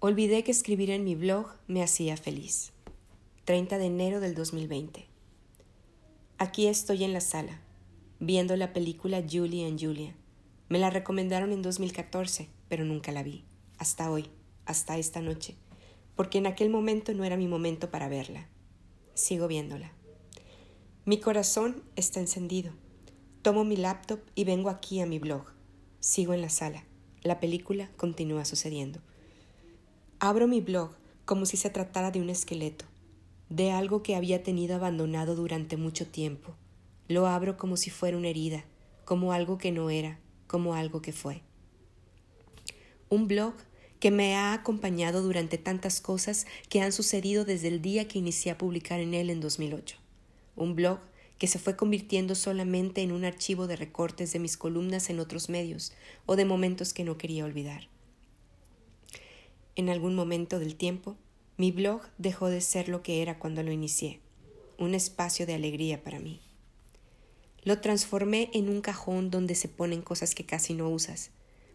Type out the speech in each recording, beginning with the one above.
Olvidé que escribir en mi blog me hacía feliz. 30 de enero del 2020. Aquí estoy en la sala, viendo la película Julie and Julia. Me la recomendaron en 2014, pero nunca la vi. Hasta hoy, hasta esta noche. Porque en aquel momento no era mi momento para verla. Sigo viéndola. Mi corazón está encendido. Tomo mi laptop y vengo aquí a mi blog. Sigo en la sala. La película continúa sucediendo. Abro mi blog como si se tratara de un esqueleto, de algo que había tenido abandonado durante mucho tiempo. Lo abro como si fuera una herida, como algo que no era, como algo que fue. Un blog que me ha acompañado durante tantas cosas que han sucedido desde el día que inicié a publicar en él en 2008. Un blog que se fue convirtiendo solamente en un archivo de recortes de mis columnas en otros medios o de momentos que no quería olvidar. En algún momento del tiempo, mi blog dejó de ser lo que era cuando lo inicié, un espacio de alegría para mí. Lo transformé en un cajón donde se ponen cosas que casi no usas,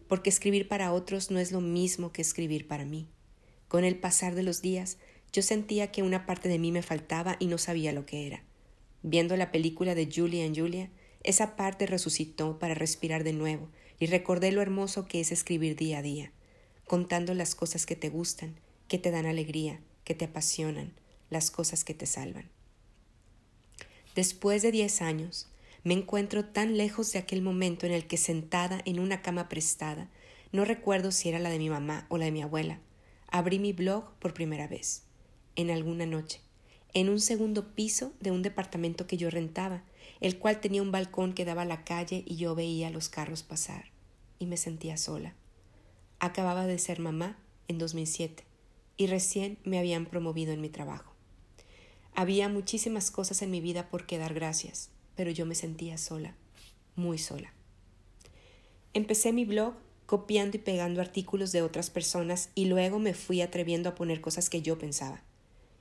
porque escribir para otros no es lo mismo que escribir para mí. Con el pasar de los días, yo sentía que una parte de mí me faltaba y no sabía lo que era. Viendo la película de Julia and Julia, esa parte resucitó para respirar de nuevo y recordé lo hermoso que es escribir día a día contando las cosas que te gustan, que te dan alegría, que te apasionan, las cosas que te salvan. Después de diez años, me encuentro tan lejos de aquel momento en el que sentada en una cama prestada, no recuerdo si era la de mi mamá o la de mi abuela, abrí mi blog por primera vez, en alguna noche, en un segundo piso de un departamento que yo rentaba, el cual tenía un balcón que daba a la calle y yo veía los carros pasar, y me sentía sola. Acababa de ser mamá en 2007 y recién me habían promovido en mi trabajo. Había muchísimas cosas en mi vida por qué dar gracias, pero yo me sentía sola, muy sola. Empecé mi blog copiando y pegando artículos de otras personas y luego me fui atreviendo a poner cosas que yo pensaba.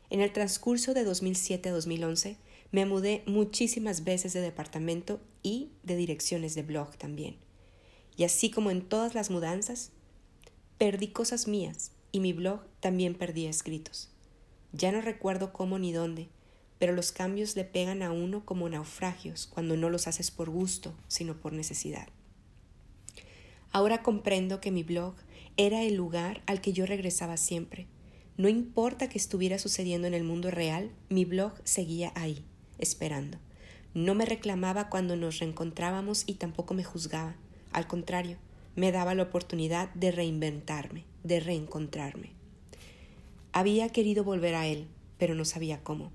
En el transcurso de 2007 a 2011 me mudé muchísimas veces de departamento y de direcciones de blog también. Y así como en todas las mudanzas, Perdí cosas mías y mi blog también perdía escritos. Ya no recuerdo cómo ni dónde, pero los cambios le pegan a uno como naufragios cuando no los haces por gusto, sino por necesidad. Ahora comprendo que mi blog era el lugar al que yo regresaba siempre. No importa que estuviera sucediendo en el mundo real, mi blog seguía ahí, esperando. No me reclamaba cuando nos reencontrábamos y tampoco me juzgaba. Al contrario, me daba la oportunidad de reinventarme, de reencontrarme. Había querido volver a él, pero no sabía cómo.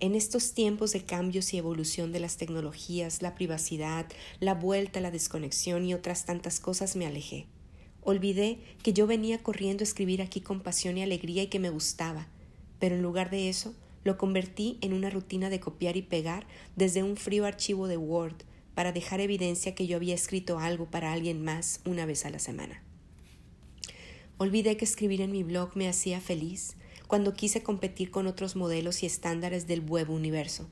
En estos tiempos de cambios y evolución de las tecnologías, la privacidad, la vuelta la desconexión y otras tantas cosas me alejé. Olvidé que yo venía corriendo a escribir aquí con pasión y alegría y que me gustaba, pero en lugar de eso lo convertí en una rutina de copiar y pegar desde un frío archivo de Word para dejar evidencia que yo había escrito algo para alguien más una vez a la semana. Olvidé que escribir en mi blog me hacía feliz cuando quise competir con otros modelos y estándares del web universo,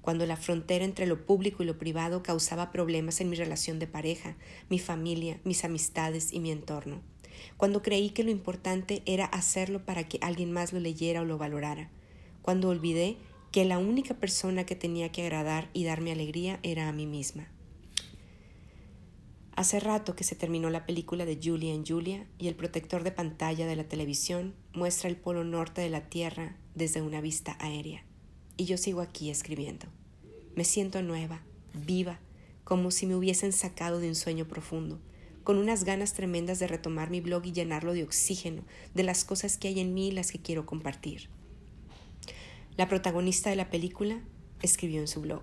cuando la frontera entre lo público y lo privado causaba problemas en mi relación de pareja, mi familia, mis amistades y mi entorno, cuando creí que lo importante era hacerlo para que alguien más lo leyera o lo valorara, cuando olvidé que la única persona que tenía que agradar y darme alegría era a mí misma. Hace rato que se terminó la película de Julia en Julia y el protector de pantalla de la televisión muestra el polo norte de la Tierra desde una vista aérea. Y yo sigo aquí escribiendo. Me siento nueva, viva, como si me hubiesen sacado de un sueño profundo, con unas ganas tremendas de retomar mi blog y llenarlo de oxígeno, de las cosas que hay en mí y las que quiero compartir. La protagonista de la película escribió en su blog,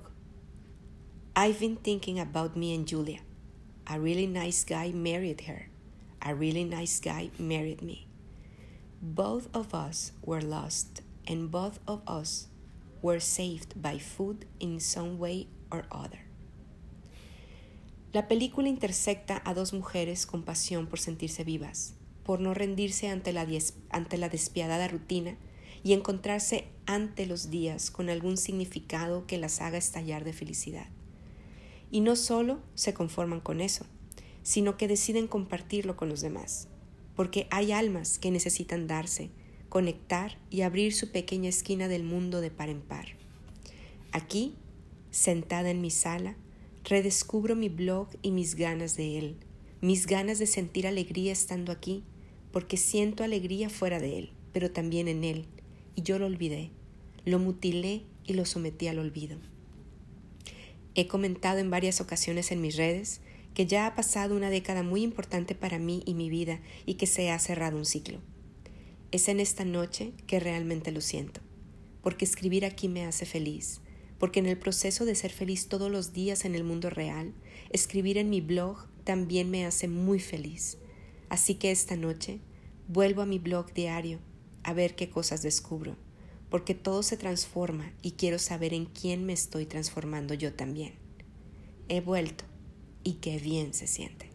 I've been thinking about me and Julia. A really nice guy married her. A really nice guy married me. Both of us were lost, and both of us were saved by food in some way or other. La película intersecta a dos mujeres con pasión por sentirse vivas, por no rendirse ante la, ante la despiadada rutina y encontrarse ante los días con algún significado que las haga estallar de felicidad. Y no solo se conforman con eso, sino que deciden compartirlo con los demás. porque hay almas que necesitan darse, conectar y abrir su pequeña esquina del mundo de par en par. Aquí, sentada en mi sala, redescubro mi blog y mis ganas de él, mis ganas de sentir alegría estando aquí, porque siento alegría fuera de él, pero también en él, y yo lo olvidé, lo mutilé y lo sometí al olvido. He comentado en varias ocasiones en mis redes que ya ha pasado una década muy importante para mí y mi vida y que se ha cerrado un ciclo. Es en esta noche que realmente lo siento, porque escribir aquí me hace feliz, porque en el proceso de ser feliz todos los días en el mundo real, escribir en mi blog también me hace muy feliz. Así que esta noche vuelvo a mi blog diario a ver qué cosas descubro, porque todo se transforma y quiero saber en quién me estoy transformando yo también. He vuelto y qué bien se siente.